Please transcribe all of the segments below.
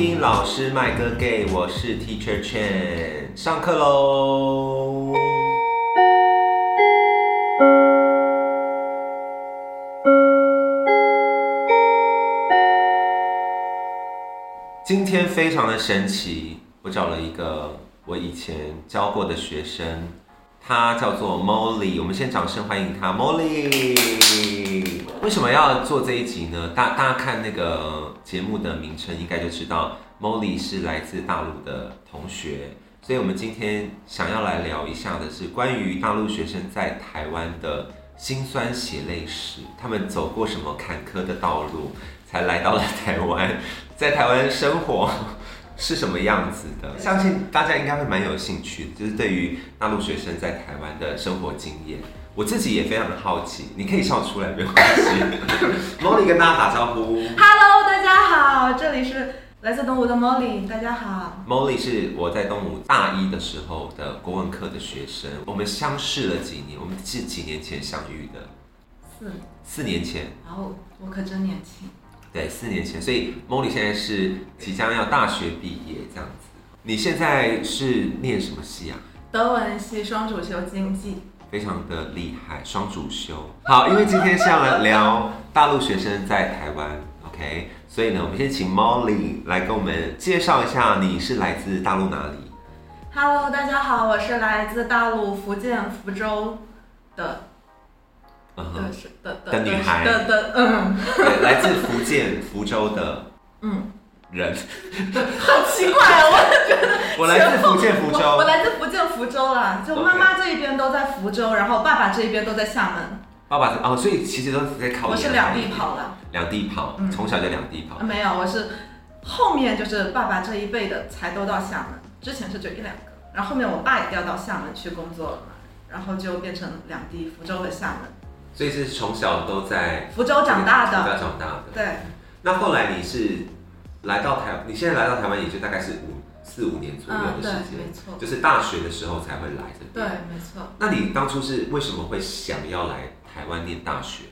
听老师麦歌 gay，我是 Teacher Chen，上课喽。今天非常的神奇，我找了一个我以前教过的学生，他叫做 Molly，我们先掌声欢迎他，Molly。为什么要做这一集呢？大大家看那个节目的名称，应该就知道 Molly 是来自大陆的同学，所以我们今天想要来聊一下的是关于大陆学生在台湾的辛酸血泪史，他们走过什么坎坷的道路，才来到了台湾，在台湾生活 是什么样子的？相信大家应该会蛮有兴趣，就是对于大陆学生在台湾的生活经验。我自己也非常的好奇，你可以笑出来没有关系。Molly 跟大家打招呼。Hello，大家好，这里是来自东吴的 Molly，大家好。Molly 是我在东吴大一的时候的国文课的学生，我们相识了几年，我们是几年前相遇的，四，四年前，然后我可真年轻。对，四年前，所以 Molly 现在是即将要大学毕业这样子。你现在是念什么系啊？德文系双主修经济。非常的厉害，双主修。好，因为今天是要来聊大陆学生在台湾，OK，所以呢，我们先请 Molly 来跟我们介绍一下，你是来自大陆哪里？Hello，大家好，我是来自大陆福建福州的。的的的女孩。的的嗯。对，来自福建福州的。嗯，人。好奇怪啊！我觉得我来自福建福州我，来自福建福州啦，就妈妈这一边都在福州，然后爸爸这一边都在厦门，爸爸是哦，所以其实都是在考研。我是两地跑的。两地跑，嗯从小就两地跑。没有，我是后面就是爸爸这一辈的才都到厦门，之前是就一两个，然后后面我爸也调到厦门去工作了嘛，然后就变成两地，福州和厦门，所以是从小都在福州长大的福的，州长大的。对，那后来你是来到台，你现在来到台湾也就大概是五四五年左右的时，间，没错，就是大学的时候才会来这对，没错。那你当初是为什么会想要来台湾念大学？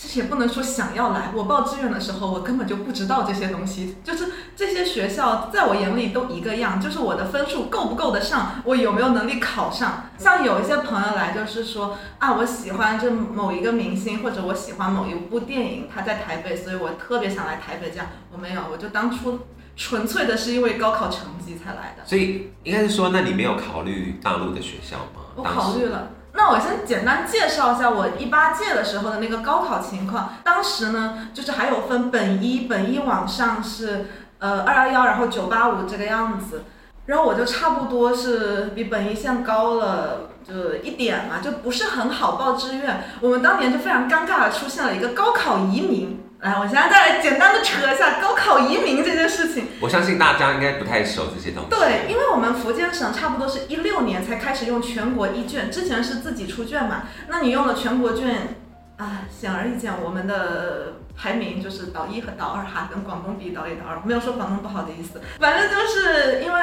其实也不能说想要来，我报志愿的时候，我根本就不知道这些东西，就是这些学校在我眼里都一个样，就是我的分数够不够得上，我有没有能力考上。像有一些朋友来，就是说啊，我喜欢这某一个明星，或者我喜欢某一部电影，他在台北，所以我特别想来台北。这样我没有，我就当初纯粹的是因为高考成绩才来的。所以应该是说，那你没有考虑大陆的学校吗？我考虑了。那我先简单介绍一下我一八届的时候的那个高考情况。当时呢，就是还有分本一，本一往上是呃二幺幺，然后九八五这个样子。然后我就差不多是比本一线高了就一点嘛，就不是很好报志愿。我们当年就非常尴尬的出现了一个高考移民。来，我现在再来简单的扯一下高考移民这件事情。我相信大家应该不太熟这些东西。对，因为我们福建省差不多是一六年才开始用全国一卷，之前是自己出卷嘛。那你用了全国卷，啊，显而易见，我们的排名就是倒一和倒二哈，跟广东比倒一倒二，没有说广东不好的意思。反正就是因为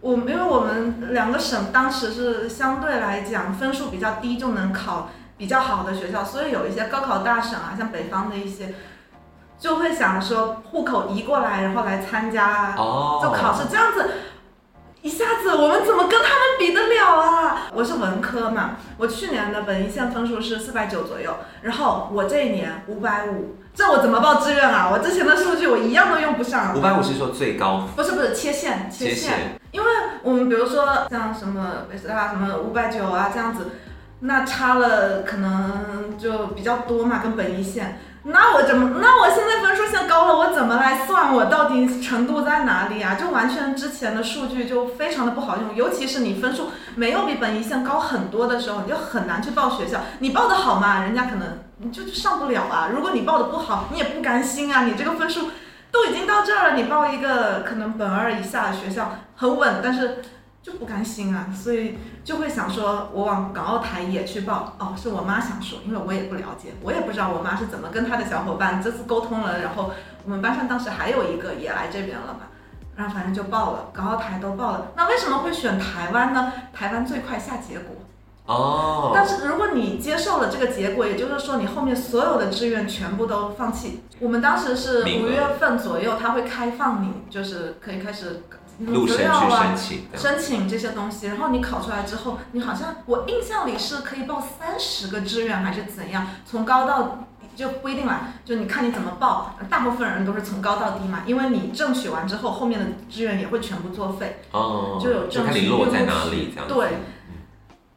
我因为我们两个省当时是相对来讲分数比较低就能考比较好的学校，所以有一些高考大省啊，像北方的一些。就会想说户口移过来，然后来参加哦，就考试这样子，一下子我们怎么跟他们比得了啊？我是文科嘛，我去年的本一线分数是四百九左右，然后我这一年五百五，这我怎么报志愿啊？我之前的数据我一样都用不上。五百五是说最高不是不是切线切切线，线，因为我们比如说像什么北师大什么五百九啊这样子，那差了可能就比较多嘛，跟本一线。那我怎么？那我现在分数线高了，我怎么来算我到底程度在哪里啊？就完全之前的数据就非常的不好用，尤其是你分数没有比本一线高很多的时候，你就很难去报学校。你报的好嘛，人家可能你就就上不了啊。如果你报的不好，你也不甘心啊，你这个分数都已经到这儿了，你报一个可能本二以下的学校很稳，但是就不甘心啊，所以就会想说，我往港澳台也去报。哦，是我妈想说，因为我也不了解，我也不知道我妈是怎么跟她的小伙伴这次沟通了，然后我们班上当时还有一个也来这边了嘛，然后反正就报了，港澳台都报了。那为什么会选台湾呢？台湾最快下结果。哦，但是如果你接受了这个结果，也就是说你后面所有的志愿全部都放弃。我们当时是五月份左右，他会开放你，就是可以开始陆生去申请的。申请这些东西，然后你考出来之后，你好像我印象里是可以报三十个志愿还是怎样，从高到就不一定啦，就你看你怎么报。大部分人都是从高到低嘛，因为你正取完之后，后面的志愿也会全部作废。哦，就有就看证据你落在录哪取里这样。对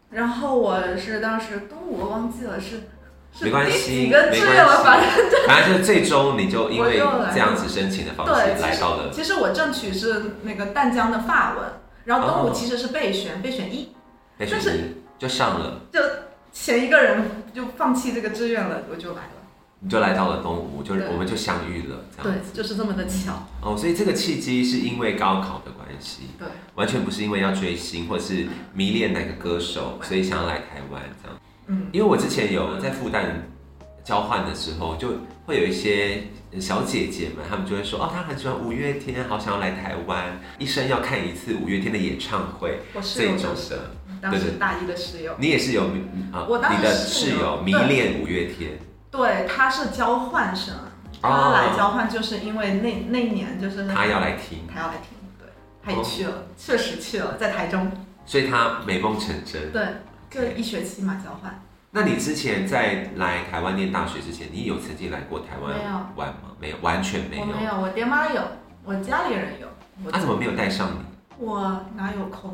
然后我是当时东吴我忘记了是没关系，没志愿了，反关正系，反正 就是最终你就因为这样子申请的方式来到了其实我正取是那个淡江的法文，然后东哦吴其实是备选，备选一，备选但是一，就上了，就前一个人就放弃这个志愿了，我就来了。你就来到了东吴，就是我们就相遇了，这样对，就是这么的巧。哦，所以这个契机是因为高考的关系，对，完全不是因为要追星或是迷恋哪个歌手，所以想要来台湾这样。嗯，因为我之前有在复旦交换的时候，就会有一些小姐姐们，她们就会说，哦，她很喜欢五月天，好想要来台湾，一生要看一次五月天的演唱会，我室这种的。当时大一的室友，你也是有啊，我当时你的室友迷恋五月天，对，他是交换生，他哦来交换就是因为那那一年就是他要来听，他要来听，对，他也去了，确实去了，在台中，所以他美梦成真。对，就一学期嘛交换，那你之前在来台湾念大学之前，你有曾经来过台湾玩吗？没有，完全没有。我没有，我爹妈有，我家里人有，我他怎么没有带上你？我哪有空？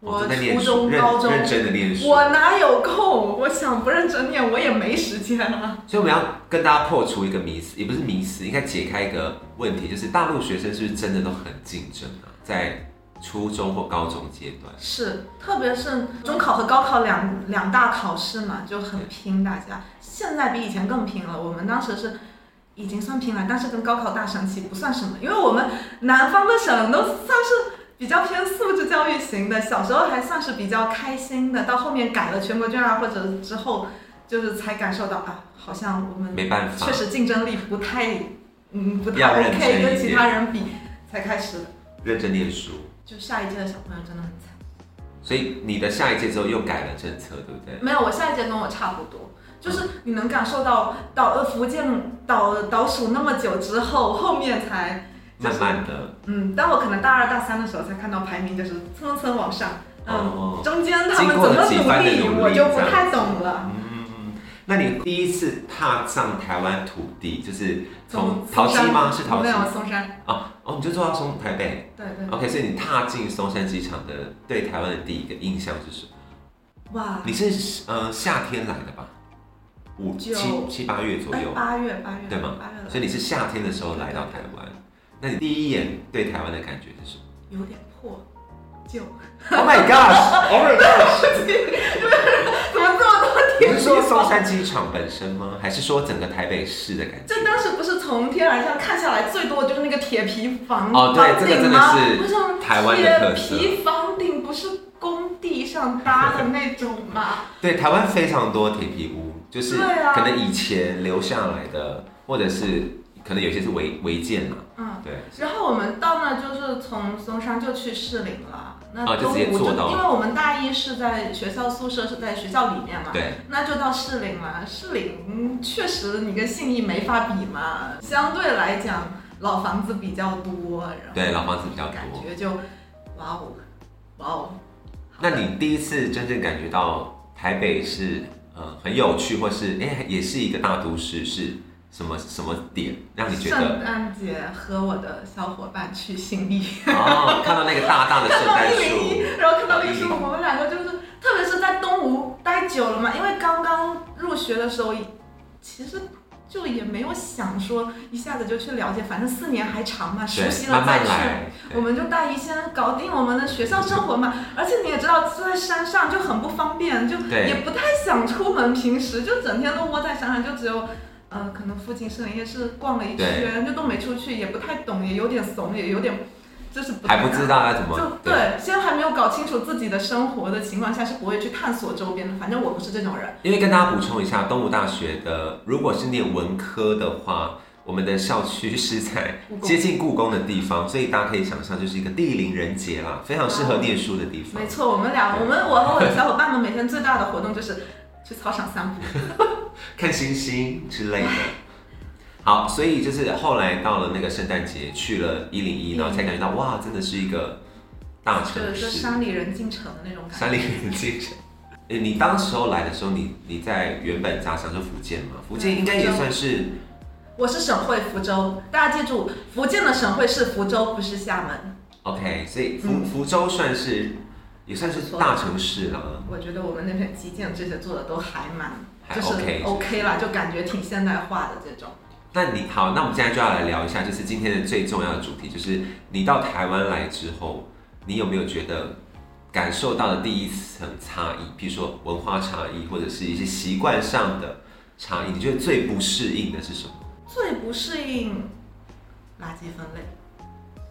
哦我初中、高中，认真的念书。我哪有空？我想不认真念，我也没时间啊。所以我们要跟大家破除一个迷思，也不是迷思，应该解开一个问题，就是大陆学生是不是真的都很竞争啊？在初中或高中阶段，是，特别是中考和高考两两大考试嘛，就很拼，大家现在比以前更拼了。我们当时是已经算拼了，但是跟高考大省起不算什么，因为我们南方的省都算是比较偏素质教育型的，小时候还算是比较开心的，到后面改了全国卷啊或者之后，就是才感受到啊，好像我们没办法确，实竞争力不太，嗯，不太 OK，跟其他人比才开始的。认真念书。就下一届的小朋友真的很惨。所以你的下一届之后又改了政策，对不对？没有，我下一届跟我差不多，就是你能感受到倒呃福建倒倒数那么久之后，后面才慢慢的，嗯，当我可能大二大三的时候才看到排名就是蹭蹭往上，嗯，哦，中间他们怎么努力我就不太懂了。嗯，那你第一次踏上台湾土地，就是从桃机吗？是桃没机有松山，哦哦，你就坐到松台北。对对，，OK，所以你踏进松山机场的对台湾的第一个印象是什么？哇，你是呃夏天来的吧？五九。七七八月左哎右，八月八月对吗？八月了，所以你是夏天的时候来到台湾。那你第一眼对台湾的感觉是什么？有点破旧，？Oh my gosh！Oh my gosh！怎么这么多你是说松？山机场本身吗？还是说整个台北市的感觉？就当时不是从天而降看下来，最多的就是那个铁皮房哦对房这个真的顶吗？是不是台湾的特色铁皮房顶不是工地上搭的那种吗？对，台湾非常多铁皮屋，就是可能以前留下来的，或者是可能有些是违违建嘛。嗯。对，然后我们到那就是从松山就去士林了，那中午坐到因为我们大一是在学校宿舍，是在学校里面嘛，对，那就到士林嘛。士林嗯确实你跟信义没法比嘛，相对来讲老房子比较多，然后对，老房子比较感。觉就哇哦哇哦。那你第一次真正感觉到台北是呃很有趣，或是哎、也是一个大都市，是什么什么点让你觉得？圣诞节和我的小伙伴去新义，哦，看到那个大大的圣看到诞一零一，树，然后看到绿树，哦我们两个就是，特别是在东吴待久了嘛，因为刚刚入学的时候，其实就也没有想说一下子就去了解，反正四年还长嘛，熟悉了再去。我们就大一先搞定我们的学校生活嘛，而且你也知道，住在山上就很不方便，就也不太想出门，平时就整天都窝在山上，就只有，呃，可能附近士林夜是逛了一圈，就都没出去，也不太懂，也有点怂，也有点，就是不还不知道要怎就么对，先还没有搞清楚自己的生活的情况下，是不会去探索周边的。反正我不是这种人。因为跟大家补充一下，东吴大学的如果是念文科的话，我们的校区是在接近故宫的地方，所以大家可以想象，就是一个地灵人杰啦，非常适合念书的地方没。错，我们俩，我们我和我的小伙伴们每天最大的活动就是去操场散步。看星星之类的。好，所以就是后来到了那个圣诞节，去了一零一，然后才感觉到哇，真的是一个大就城市，是山里人进城的那种感觉。山里人进城。诶你当时候来的时候，你你在原本家乡是福建嘛？福建应该也算是我是省会福州，大家记住，福建的省会是福州，不是厦门。OK，所以福、嗯福州算是也算是大城市了。我觉得我们那边基建这些做的都还蛮，还就是 OK OK 啦，就感觉挺现代化的这种。那你好，那我们现在就要来聊一下，就是今天的最重要的主题，就是你到台湾来之后，你有没有觉得感受到的第一层差异，比如说文化差异，或者是一些习惯上的差异？你觉得最不适应的是什么？最不适应垃圾分类、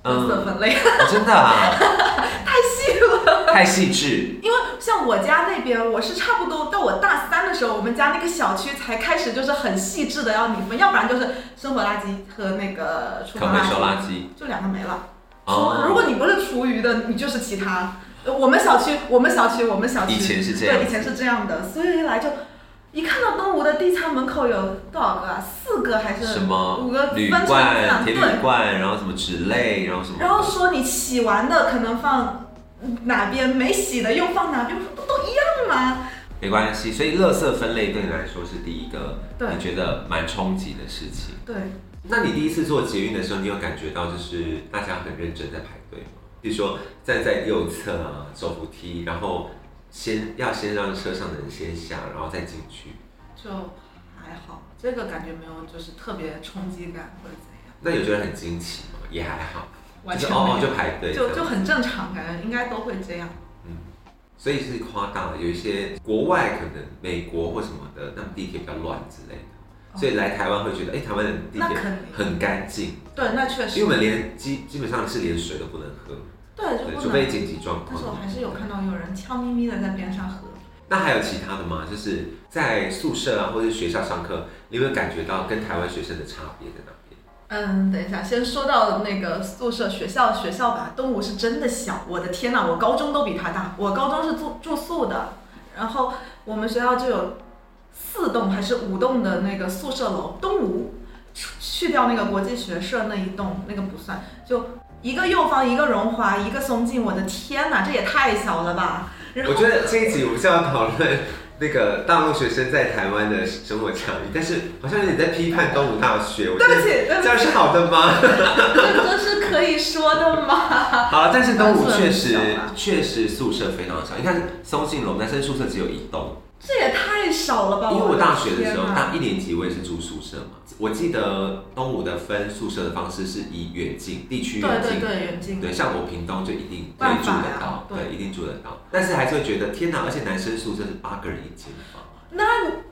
垃圾嗯，分类，哦真的啊，太细了。太细致。因为像我家那边，我是差不多到我大三的时候，我们家那个小区才开始就是很细致的要你分，要不然就是生活垃圾和那个厨房垃圾，收垃圾就两个没了。哦厨如果你不是厨余的，你就是其他。呃我们小区，我们小区，我们小区以前是这样对，以前是这样的，所以一来就一看到东吴的地仓门口有多少个啊？四个还是什么五个铝分成？铁对，铝罐，然后什么纸类，然后什么，然后说你洗完的可能放哪边，没洗的又放哪边，不都一样吗？没关系。所以垃圾分类对你来说是第一个你觉得蛮冲击的事情。对，那你第一次做捷运的时候，你有感觉到就是大家很认真在排队吗？比如说站在右侧啊，走扶梯，然后先要先让车上的人先下，然后再进去。就还好，这个感觉没有就是特别冲击感或者怎样，那有觉得很惊奇吗？也还好，完就是哦哦全没有，就排队，就就很正常，感觉应该都会这样。嗯。所以是夸大了。有一些国外可能美国或什么的，那么地铁比较乱之类的，所以来台湾会觉得，哎、台湾的地铁很干净，对，那确实。因为我，们连基基本上是连水都不能喝，对，就对，不除非。紧急状况但是我。还是有看到有人悄咪咪的在边上喝。那还有其他的吗？就是在宿舍啊，或者是学校上课，你有没有感觉到跟台湾学生的差别在哪边？嗯，等一下，先说到那个宿舍学校学校吧，东吴是真的小，我的天呐，我高中都比他大，我高中是住住宿的，然后我们学校就有四栋还是五栋的那个宿舍楼，东吴去去掉那个国际学社那一栋，那个不算，就一个右方，一个荣华，一个松静，我的天呐，这也太小了吧！然后我觉得这一集我们是要讨论那个大陆学生在台湾的生活差异，但是好像有点在批判东吴大学，我觉得对不起，对不起，这样是好的吗？这 这是可以说的吗？好了，但是东吴确实确实宿舍非常小，你看松信楼男生宿舍只有一栋，这也太少了吧！因为我大学的时候，大一年级我也是住宿舍嘛，我记得东吴的分宿舍的方式是以远近地区对远近。对对，远近。对，像我屏东就一定可以住得到，对对，一定住得到。但是还是会觉得天哪，而且男生宿舍是八个人一间房，那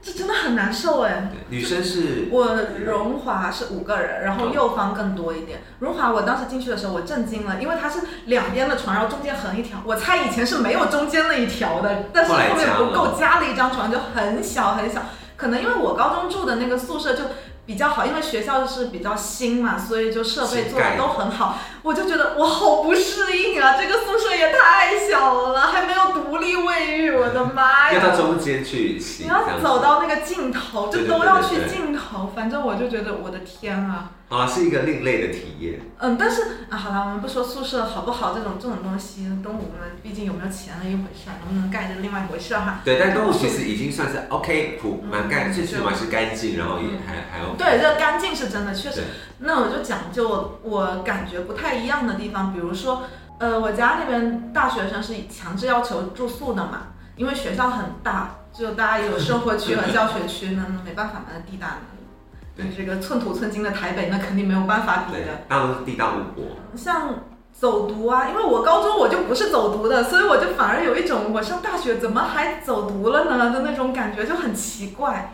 这真的很难受哎。女生是我荣华是五个人，然后右方更多一点。荣华我当时进去的时候我震惊了，因为它是两边的床，然后中间横一条。我猜以前是没有中间那一条的，但是后面不够，加了一张床，就很小很小。可能因为我高中住的那个宿舍就比较好，因为学校是比较新嘛，所以就设备做的都很好。我就觉得我好不适应啊，这个宿舍也太小了，还没有独立卫浴，我的妈呀！要到中间去洗，你要走到那个尽头，就都要去对对对尽头。反正我就觉得我的天啊，啊，是一个另类的体验。嗯，但是啊，好了，我们不说宿舍好不好这种这种东西，东吴们，毕竟有没有钱是一回事儿，能不能盖是另外一回事儿哈。对，但东吴其实已经算是 OK 普蛮干，嗯最起码是干净，然后也嗯还还 OK。对，这干净是真的，确实。那我就讲究我感觉不太一样的地方，比如说，呃，我家那边大学生是强制要求住宿的嘛，因为学校很大，就大家有生活区和教学区，那那没办法嘛，那地大，对。你这个寸土寸金的台北，那肯定没有办法比的。，大陆是地大物博，像走读啊，因为我高中我就不是走读的，所以我就反而有一种我上大学怎么还走读了呢？的那种感觉，就很奇怪。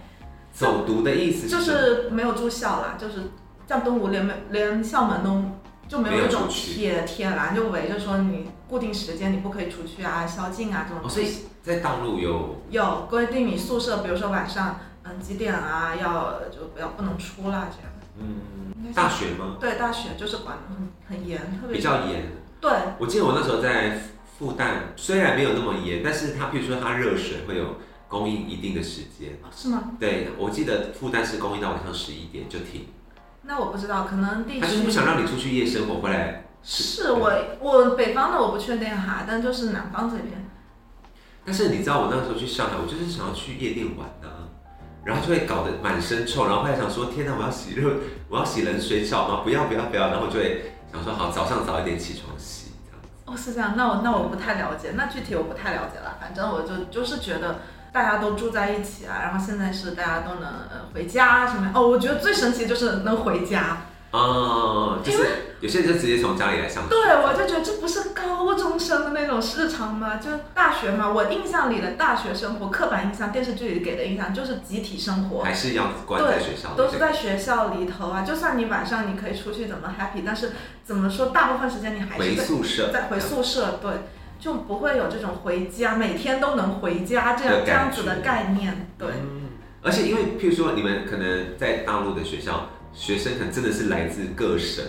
走读的意思就是是没有住校啦，就是像东吴连没连校门都就没没有有一种铁铁栏就围着说你固定时间你不可以出去啊、宵禁啊这种，哦，所以在大陆有有规定你宿舍，比如说晚上嗯几点啊要就不要不能出啦这样。嗯，大学吗？对大学就是管得很很严，特别比较严。对我记得我那时候在复旦，虽然没有那么严，但是它譬如说它热水会有供应一定的时间。哦是吗？对，我记得复旦是供应到晚上十一点就停，那我不知道，可能地区他就是不想让你出去夜生活回来。是我我北方的我不确定哈，但就是南方这边，但是你知道我那时候去上海，我就是想要去夜店玩啊，然后就会搞得满身臭，然后后来想说天哪，我要洗热，我要洗冷水澡吗？不要不要不要，然后就会想说好早上早一点起床洗这样。哦是这样，那我那我不太了解，那具体我不太了解了，反正我就就是觉得。大家都住在一起啊，然后现在是大家都能回家什么哦，我觉得最神奇就是能回家，哦，就是有些人就直接从家里来上学。对，我就觉得这不是高中生的那种日常吗？就大学嘛，我印象里的大学生活，刻板印象，电视剧里给的印象就是集体生活，还是要关在学校，都是在学校里头啊。就算你晚上你可以出去怎么 happy，但是怎么说，大部分时间你还回是宿舍，在回宿舍，对，就不会有这种回家，每天都能回家这样这样子的概念，对。嗯而且因为譬如说你们可能在大陆的学校，学生可能真的是来自各省，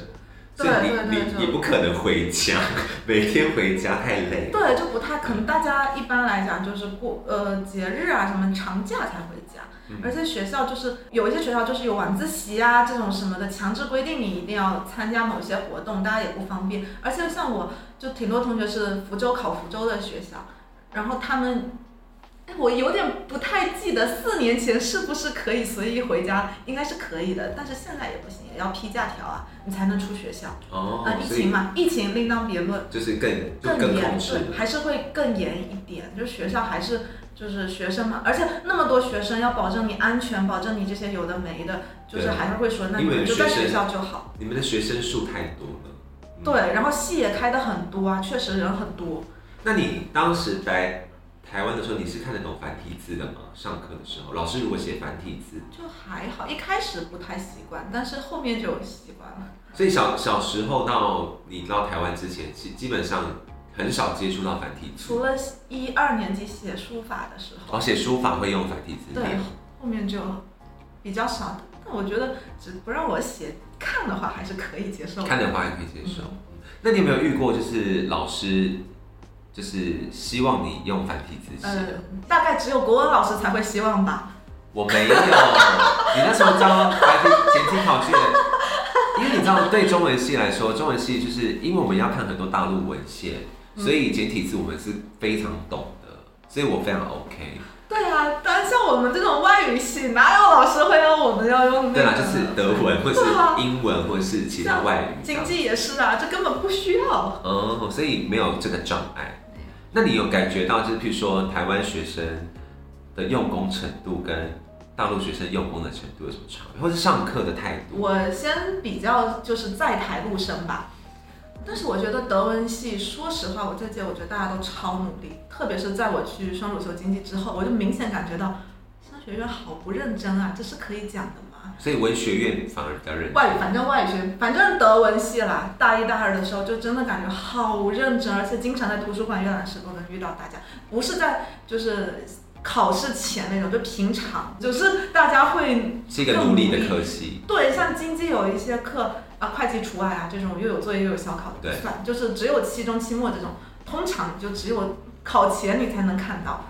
所以你对对对你你不可能回家，每天回家太累。对，就不太可能。大家一般来讲就是过呃节日啊什么长假才回家，嗯而且学校就是有一些学校就是有晚自习啊这种什么的，强制规定你一定要参加某些活动，大家也不方便。而且像我就挺多同学是福州考福州的学校，然后他们。哎，我有点不太记得四年前是不是可以随意回家，应该是可以的，但是现在也不行，也要批假条啊，你才能出学校。哦啊，，疫情嘛，疫情另当别论。就是更就更严对，还是会更严一点。就是学校还是就是学生嘛，而且那么多学生要保证你安全，保证你这些有的没的，就是还是会说，那你们就在学校就好。你们的学生数太多了。嗯对，然后戏也开的很多啊，确实人很多。那你当时在台湾的时候，你是看得懂繁体字的吗？上课的时候，老师如果写繁体字，就还好，一开始不太习惯，但是后面就习惯了。所以小小时候到你到台湾之前，基基本上很少接触到繁体字。除了一二年级写书法的时候，哦，写书法会用繁体字。对，后面就比较少。但我觉得，只不让我写看的话，还是可以接受的。看的话也可以接受。那你有没有遇过，就是老师就是希望你用繁体字写？呃，大概只有国文老师才会希望吧。我没有，你那时候招繁体简体考卷，因为你知道，对中文系来说，中文系就是因为我们要看很多大陆文献，所以简体字我们是非常懂的，所以我非常 OK。对啊，但像我们这种外语系，哪有老师会要我们要用那个？对啊，就是德文或是对啊英文或是其他外语。经济也是啊，这根本不需要。哦，所以没有这个障碍。那你有感觉到，就是譬如说台湾学生的用功程度跟大陆学生用功的程度有什么差别，或是上课的态度？我先比较就是在台陆生吧，但是我觉得德文系，说实话，我这届我觉得大家都超努力，特别是在我去双主修经济之后，我就明显感觉到商学院好不认真啊，这是可以讲的？所以文学院反而比较认真。外语，反正外语学，反正德文系啦，大一大二的时候就真的感觉好认真，而且经常在图书馆阅览室都能遇到大家，不是在就是考试前那种，就平常，就是大家会是一个努力的科系。对，像经济有一些课啊，会计除外啊，这种又有作业又有小考的算，就是只有期中、期末这种，通常就只有考前你才能看到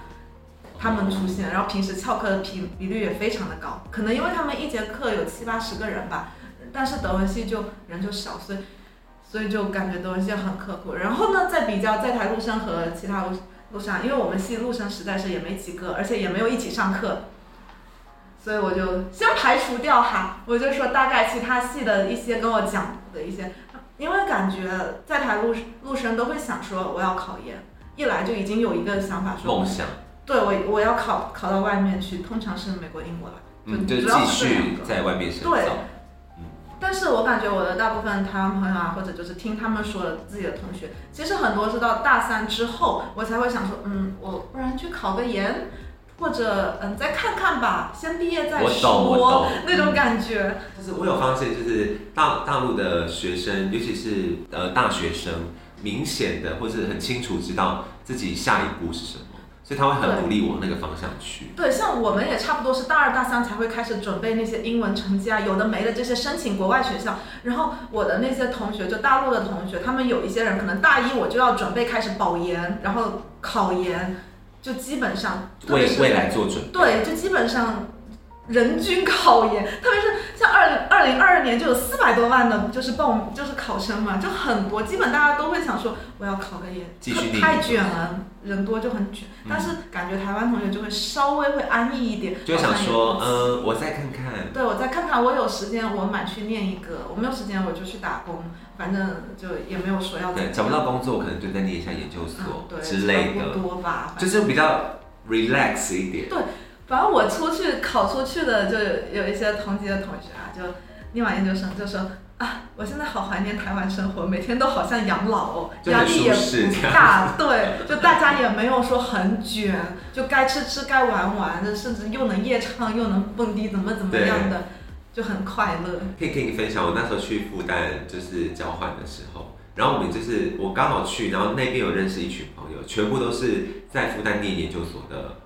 他们出现，然后平时翘课的比比率也非常的高，可能因为他们一节课有七八十个人吧，但是德文系就人就少，所以所以就感觉德文系很刻苦。然后呢，再比较在台陆生和其他陆陆生，因为我们系陆生实在是也没几个，而且也没有一起上课。所以我就先排除掉哈，我就说大概其他系的一些跟我讲的一些，因为感觉在台陆陆生都会想说我要考研，一来就已经有一个想法说，梦想，对我我要考考到外面去，通常是美国、英国啦，嗯，就主要继续在外面深造。对但是我感觉我的大部分台湾朋友啊，或者就是听他们说的自己的同学，其实很多是到大三之后，我才会想说，嗯，我不然去考个研，或者嗯再看看吧，先毕业再我懂，我说懂那种感觉。就是我有发现，就是大大陆的学生，尤其是呃大学生，明显的或是很清楚知道自己下一步是什么，所以他会很努力往那个方向去。对，像我们也差不多是大二大三才会开始准备那些英文成绩啊，有的没的这些申请国外学校。然后我的那些同学，就大陆的同学，他们有一些人可能大一我就要准备开始保研，然后考研，就基本上为未来做准备。对，就基本上人均考研，特别是像二零二零二二年就有四百多万的，就是报就是考生嘛，就很多，基本大家都会想说我要考个研，太卷了，人多就很卷。嗯但是感觉台湾同学就会稍微会安逸一点，就想说，嗯，我再看看。对，我再看看，我有时间我满去念一个，我没有时间我就去打工，反正就也没有说要对，找不到工作，我可能就再念一下研究嗯所对之类差不的，多吧，反就是比较 relax 一点。反正我出去考出去的，就有一些同级的同学啊，就念完研究生就说啊，我现在好怀念台湾生活，每天都好像养老哦，压力也不大，对，就大家也没有说很卷，就该吃吃该玩玩的，甚至又能夜唱又能蹦迪，怎么怎么样的，就很快乐。可以跟你分享，我那时候去复旦就是交换的时候，然后我们就是我刚好去，然后那边有认识一群朋友，全部都是在复旦念研究所的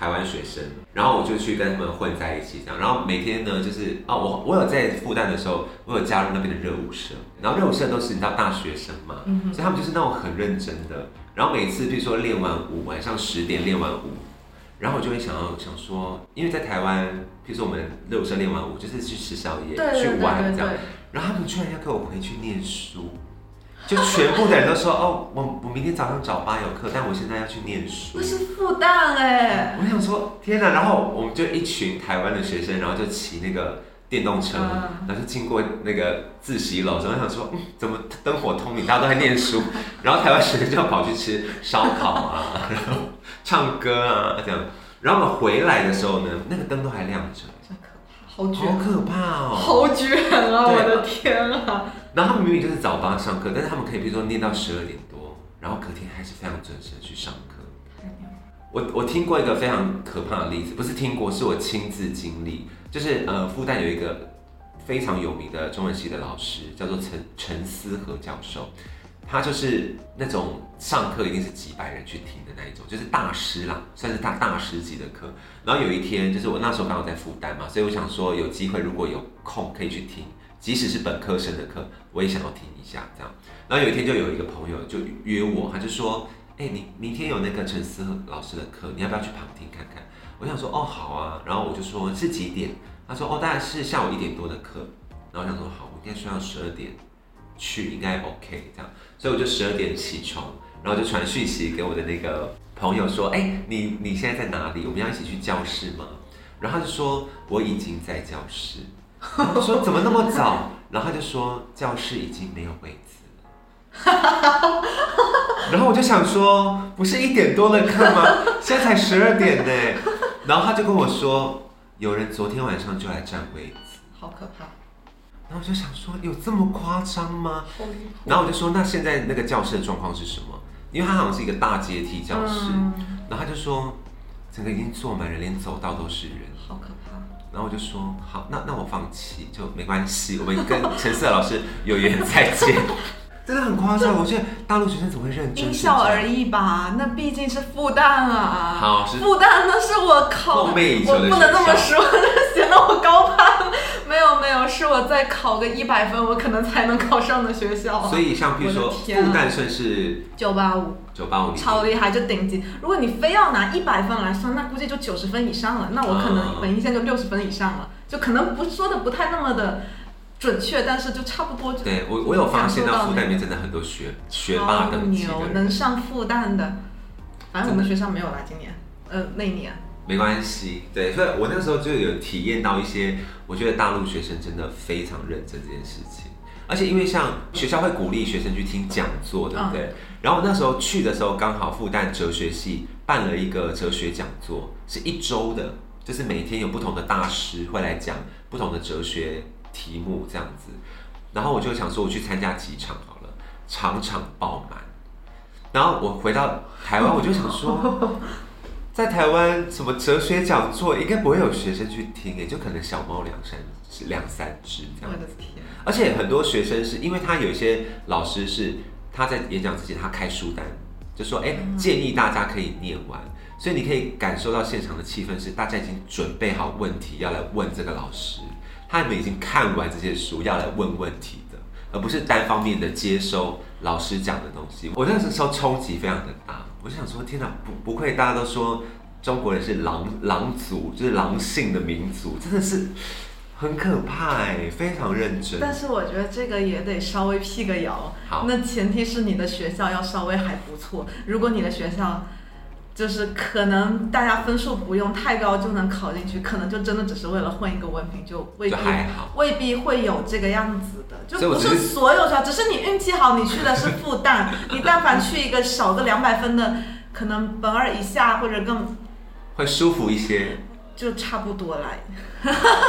台湾学生，然后我就去跟他们混在一起这样，然后每天呢就是哦，我我有在复旦的时候，我有加入那边的热舞社，然后热舞社都是你知道大学生嘛，嗯所以他们就是那种很认真的，然后每次比如说练完舞，晚上十点练完舞。然后我就会想要想说，因为在台湾，譬如说我们热舞社练完舞，就是去吃宵夜、去玩这样。然后他们居然要跟我回去念书，就全部的人都说哦，我我明天早上早八有课，但我现在要去念书那。是复旦哎、我想说天哪！然后我们就一群台湾的学生，然后就骑那个电动车，嗯然后就经过那个自习楼，然后想说，嗯，怎么灯火通明，大家都在念书，然后台湾学生就要跑去吃烧烤啊，然后唱歌啊这样。然后我们回来的时候呢，那个灯都还亮着，好可怕，好卷，好可怕哦！好卷啊！我的天啊！然后他们明明就是早八上课，但是他们可以比如说念到十二点多，然后隔天还是非常准时的去上课。我我听过一个非常可怕的例子，不是听过，是我亲自经历。就是呃，复旦有一个非常有名的中文系的老师，叫做陈陈思和教授。他就是那种上课一定是几百人去听的那一种，就是大师啦，算是大大师级的课。然后有一天，就是我那时候刚好在复旦嘛，所以我想说有机会如果有空可以去听，即使是本科生的课，我也想要听一下这样。然后有一天就有一个朋友就约我，他就说：“哎、你明天有那个陈思老师的课，你要不要去旁听看看？”我想说：“哦，好啊。”然后我就说：“是几点？”他说：“哦，大概是下午一点多的课。”然后我想说：“好，我应该睡到十二点去，应该 OK 这样。”所以我就十二点起床，然后就传讯息给我的那个朋友说：“哎、你你现在在哪里？我们要一起去教室吗？”然后他就说：“我已经在教室。”我 说：“怎么那么早？”然后他就说：“教室已经没有位子了。”然后我就想说：“不是一点多了课吗？现在才十二点呢。”然后他就跟我说：“有人昨天晚上就来占位子。好可怕，”然后我就想说：“有这么夸张吗？”然后我就说，那现在那个教室的状况是什么？因为它好像是一个大阶梯教室，嗯然后他就说，整个已经坐满了，连走道都是人。好可怕。然后我就说，好，那那我放弃，就没关系，我们跟陈思老师有缘再见。真的很夸张，我觉得大陆学生怎么会认真？因校而。异吧，那毕竟是复旦啊。好，是复旦那是我考，我不能这么学说，显得我高攀。没有没有，是我再考个一百分，我可能才能考上的学校、啊。所以像比如说复旦算是九八五九八五超厉害，就顶级。如果你非要拿一百分来算，那估计就九十分以上了。那我可啊能本一线就六十分以上了，就可能不说的不太那么的准确，但是就差不多。对我我有发现到复旦里面面真的很多学学霸超等级的牛，能上复旦的。反正我们学校没有啦，今年，呃，那一年。没关系，对，所以我那时候就有体验到一些，我觉得大陆学生真的非常认真这件事情，而且因为像学校会鼓励学生去听讲座，对不对？然后那时候去的时候，刚好复旦哲学系办了一个哲学讲座，是一周的，就是每天有不同的大师会来讲不同的哲学题目这样子，然后我就想说，我去参加几场好了，场场爆满。然后我回到台湾，我就想说，在台湾什么哲学讲座应该不会有学生去听也，就可能小猫两三只两三只这样。而且很多学生是因为他有一些老师是他在演讲之前他开书单，就说哎、建议大家可以念完，所以你可以感受到现场的气氛是大家已经准备好问题要来问这个老师，他们已经看完这些书要来问问题的，而不是单方面的接收老师讲的东西。我那时候冲击非常的大，我就想说天哪，不不愧大家都说中国人是狼狼族，就是狼性的民族，真的是。很可怕哎，非常认真。但是我觉得这个也得稍微辟个谣。好，那前提是你的学校要稍微还不错。如果你的学校就是可能大家分数不用太高就能考进去，可能就真的只是为了混一个文凭，就未必就还好。未必会有这个样子的。就不是是所有学校，只是你运气好，你去的是复旦，你但凡去一个少个两百分的，可能本二以下或者更会舒服一些。就差不多啦。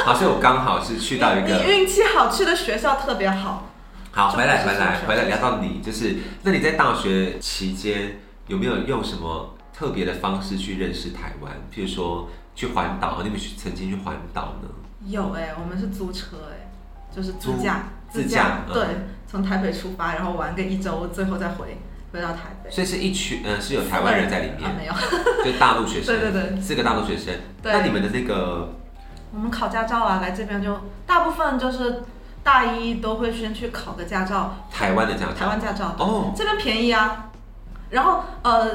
好，所以我刚好是去到一 个你运气好，去的学校特别好。好，就回来回来回来聊到你，就是那你在大学期间有没有用什么特别的方式去认识台湾？譬如说去环岛，你们去曾经去环岛呢？有哎、我们是租车哎、就是自租驾，自驾嗯对，从台北出发，然后玩个一周，最后再回回到台北。所以是一群，呃，是有台湾人在里啊，面，没有，就大陆学生，对对对四个大陆学生。对那你们的那个我们考驾照啊，来这边就大部分就是大一都会先去考个驾照，台湾的驾照，台湾驾照，哦，这边便宜啊。然后呃，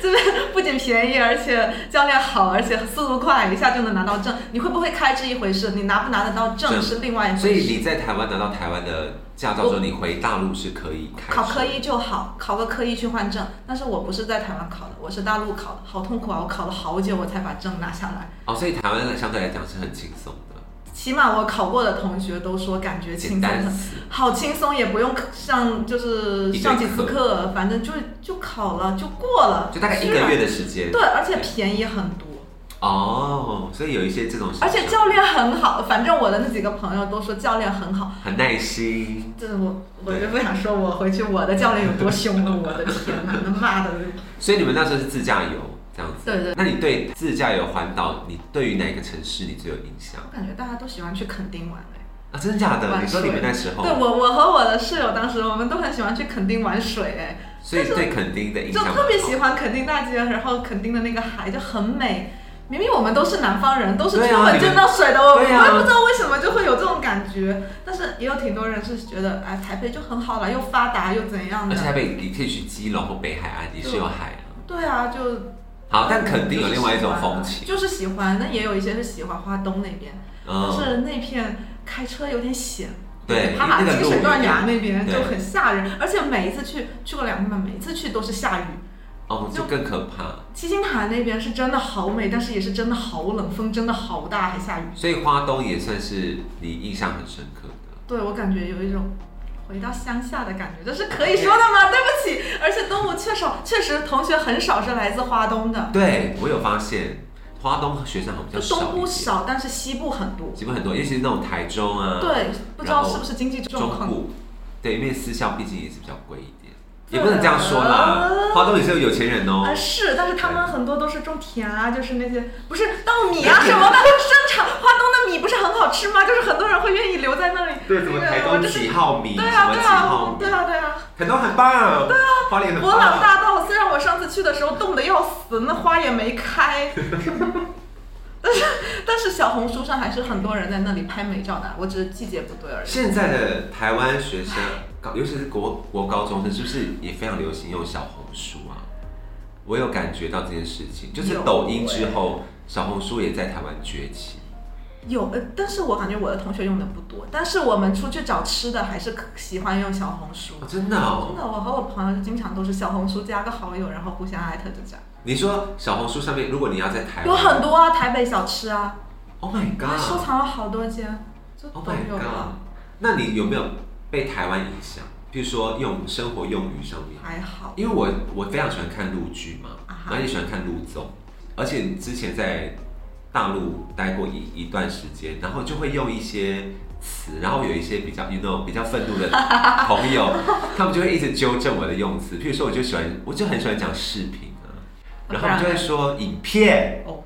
这边不仅便宜，而且教练好，而且速度快，一下就能拿到证。你会不会开是一回事，你拿不拿得到证证是另外一回事。所以你在台湾拿到台湾的驾照之后，你回大陆是可以开考科一就好，考个科一去换证。但是我不是在台湾考的，我是大陆考的，好痛苦啊！我考了好久，我才把证拿下来。哦，所以台湾相对来讲是很轻松的，起码我考过的同学都说感觉轻松很，好轻松，也不用上就是上几次课课，反正就就考了，就过了。就大概一个月的时间。对，而且便宜很多，哦，所以有一些这种，而且教练很好。反正我的那几个朋友都说教练很好。很耐心。这我我就不想说我回去我的教练有多凶了，我的天哪，那骂的。所以你们那时候是自驾游这样子。对对那你对自驾游环岛，你对于哪个城市你最有印象我感觉大家都喜欢去垦丁玩哎。啊？真的假的？你说你们那时候，对我，我和我的室友当时我们都很喜欢去垦丁玩水，哎，所以对垦丁的印象就特别喜欢。垦丁大街，然后垦丁的那个海就很美。明明我们都是南方人，都是出门见到水的，我我也不知道为什么就会有这种感觉。但是也有挺多人是觉得，哎，台北就很好了，又发达又怎样而且台。北你可以去基隆或北海岸，也是有海啊。对啊，就好，但肯定有另外一种风情。就是喜欢。那也有一些是喜欢花东那边，但嗯，是那片开车有点险。对爬马那个路清水断崖那边就很吓人，而且每一次去去过两次嘛，每一次去都是下雨。哦，就更可怕。七星潭那边是真的好美，但是也是真的好冷，风真的好大，还下雨。所以花东也算是你印象很深刻的。对我感觉有一种回到乡下的感觉，这是可以说的吗？对不起，而且东吴确实确实同学很少是来自花东的，对我有发现，花东学生好像东部少，但是西部很多。西部很多，尤其是那种台中啊，对，不知道是不是经济状况。中部，对，因为私校毕竟也是比较贵一点，对也不能这样说啦啊。花东也是有有钱人哦啊，是，但是他们很多都是种田啊，就是那些不是稻米啊什么的 生产。花东的米不是很好吃吗？就是很多人会愿意留在那里。对，什么那个台东几号米，对啊，对啊，对啊，对啊。很多很棒，对啊，花莲很博朗棒。大道虽然我上次去的时候冻得要死，那花也没开，但 是但是小红书上还是很多人在那里拍美照的，我只是季节不对而已。现在的台湾学生，高尤其是国国高中生，是不是也非常流行用小红书啊？我有感觉到这件事情，就是抖音之欸后，小红书也在台湾崛起。有，呃，但是我感觉我的同学用的不多，但是我们出去找吃的还是喜欢用小红书。哦、真的哦真，的，我和我朋友经常都是小红书加个好友，然后互相艾特就这样。你说小红书上面，如果你要在台湾，有很多啊，台北小吃啊，，Oh my 我还收藏了好多间，就 my God，那你有没有被台湾影响？比如说用生活用语上面，还好。因为我我非常喜欢看陆剧嘛，然后也喜欢看陆综，而且之前在大陆待过一一段时间，然后就会用一些词，然后有一些比较 you know 比较愤怒的朋友，他们就会一直纠正我的用词。譬如说，我就喜欢，我就很喜欢讲视频。啊，然后他们就会说影片，哦，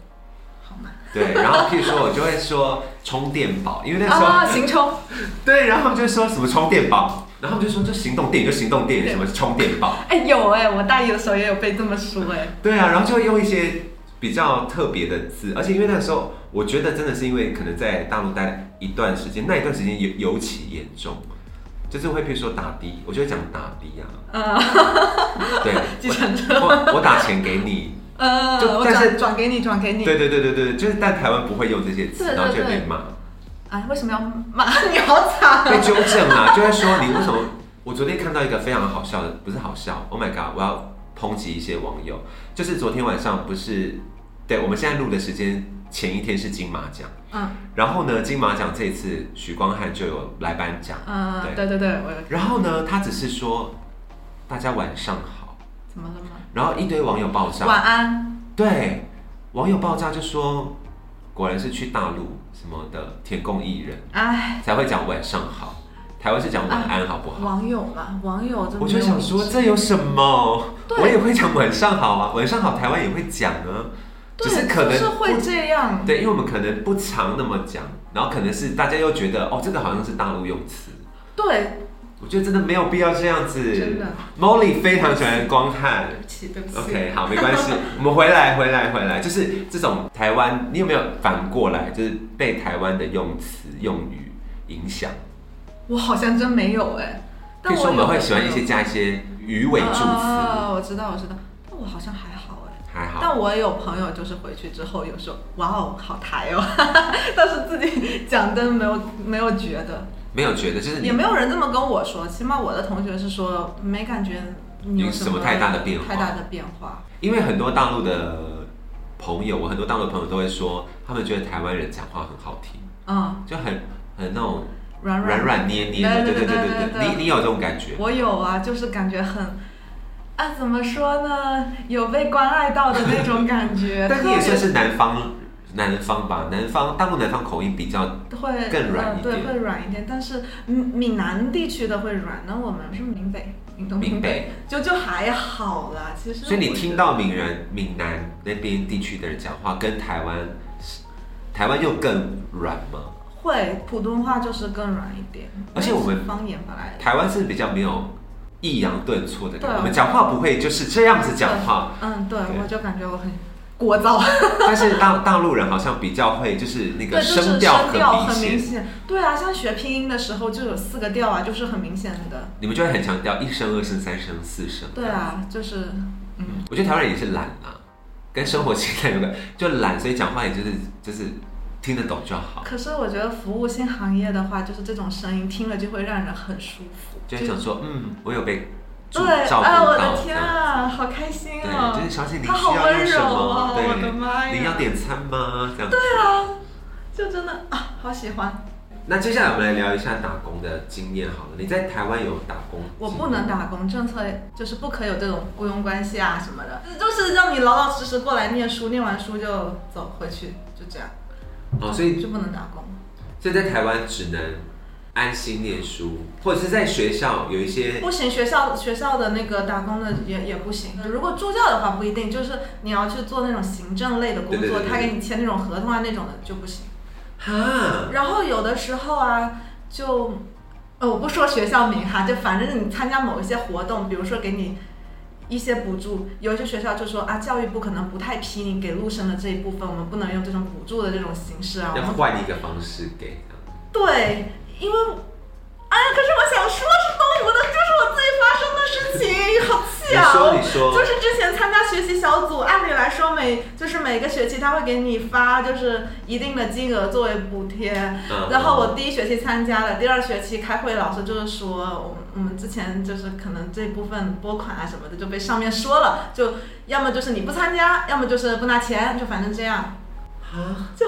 好难对，然后譬如说我就会说充电宝，因为那时候、啊，行充，对，然后他们就说什么充电宝，然后我们就说这行动电影就行动电影，什么充电宝，哎、有哎、我大一的时候也有被这么说哎、对啊，然后就会用一些比较特别的字，而且因为那个时候，我觉得真的是因为可能在大陆待一段时间，那一段时间尤尤其严重，就是会譬如说打的，我就会讲打的啊，嗯，对，计程车，我我打钱给你，呃，就但是转转给你，转给你。对对对对对，就是但台湾不会用这些词，然后就被骂。啊，为什么要骂你？好惨被啊！纠正啊，就会说你为什么？我昨天看到一个非常好笑的，不是好笑，Oh my god！我要抨击一些网友，就是昨天晚上不是，对我们现在录的时间前一天是金马奖，嗯。然后呢，金马奖这次许光汉就有来颁奖，嗯，对。对对然后呢，他只是说大家晚上好，怎么了吗？然后一堆网友爆炸，晚安。对，网友爆炸就说，果然是去大陆什么的填供艺人。哎，才会讲晚上好，台湾是讲晚安好不好？网友嘛，网友真的我就想说，这有什么？我也会讲晚上好啊，晚上好，台湾也会讲啊，对只是可能就是会这样。对，因为我们可能不常那么讲，然后可能是大家又觉得哦，这个好像是大陆用词，对，我觉得真的没有必要这样子。真的。Molly 非常喜欢光汉对。不起，对不起。OK，好，没关系，我们回来，回来，回来，就是这种台湾，你有没有反过来，就是被台湾的用词用语影响？我好像真没有哎。比如说我们会喜欢一些加一些鱼尾助词，啊，我知道，我知道。但我好像还。还好。但我也有朋友，就是回去之后有时候，哇哦，好台哦，但是自己讲的没有没有觉得，没有觉得，就是也没有人这么跟我说。起码我的同学是说没感觉你有有什么太大的变化太大的变化。因为很多大陆的朋友，我很多大陆的朋友都会说，他们觉得台湾人讲话很好听，嗯，就很很那种软软软捏捏的，对对对对对对，你你有这种感觉？我有啊，就是感觉很。啊，怎么说呢？有被关爱到的那种感觉。但你也算是南方南方吧，南方大陆南方口音比较会更软一呃对，会软一点。但是闽闽南地区的会软，那我们是闽北、闽东、闽北，就就还好啦。其实，所以你听到闽人闽南那边地区的人讲话，跟台湾台湾又更软吗？会普通话就是更软一点，而且我们方言本来台湾是比较没有抑扬顿挫的感觉，我们讲话不会就是这样子讲话。嗯，对，我就感觉我很聒噪，但是大大陆人好像比较会，就是那个声调声调很明显，很明显。对啊，像学拼音的时候就有四个调啊，就是很明显的。你们就会很强调一声、二声、三声、四声。对，啊，就是嗯，我觉得台湾人也是懒啊，跟生活习惯有关，就懒，所以讲话也就是就是听得懂就好，可是我觉得服务性行业的话，就是这种声音听了就会让人很舒服，就想说，嗯，我有被照对，照顾哎，我的天。啊，好开心对，哦！就是小姐，你需他好要用什温柔么？哦，我的妈呀！你要点餐吗？这样。对对啊，就真的啊，好喜欢。那接下来我们来聊一下打工的经验好了。你在台湾有打工？我不能。打工，政策就是不可以有这种雇佣关系啊什么的，就是让你老老实实过来念书，念完书就走回去，就这样。哦，所以就不能打工。所以在台湾只能安心念书，或者是在学校有一些不行，学校学校的那个打工的也也不行。如果助教的话不一定，就是你要去做那种行政类的工作，对对对对他给你签那种合同啊那种的就不行。哈，然后有的时候啊，就呃我不说学校名哈，就反正你参加某一些活动，比如说给你一些补助，有一些学校就说啊，教育部可能不太批你给陆生的这一部分，我们不能用这种补助的这种形式啊，我要换一个方式给。对，因为，哎呀，可是我想说是东吴的，就是我自己发生的事情，好气啊！你说，你说，就是之前参加学习小组，按理来说每就是每个学期他会给你发就是一定的金额作为补贴，嗯。然后我第一学期参加了，第二学期开会，老师就是说我们我们之前就是可能这部分拨款啊什么的就被上面说了，就要么就是你不参加，要么就是不拿钱，就反正这样，啊，就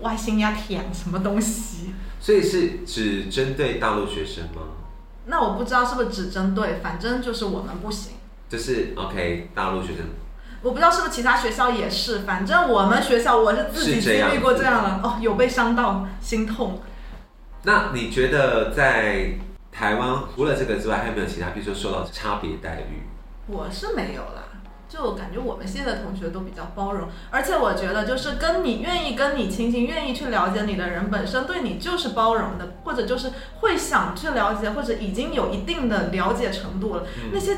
歪心呀舔什么东西。所以是只针对大陆学生吗？那我不知道是不是只针对，反正就是我们不行。就是 OK，大陆学生我不知道是不是其他学校也是，反正我们学校我是自己经历过这样的，哦，有被伤到，心痛。那你觉得在台湾除了这个之外，还有没有其他，比如说受到差别待遇？我是没有啦，就感觉我们系的同学都比较包容，而且我觉得就是跟你愿意跟你亲近、愿意去了解你的人，本身对你就是包容的，或者就是会想去了解，或者已经有一定的了解程度了。那些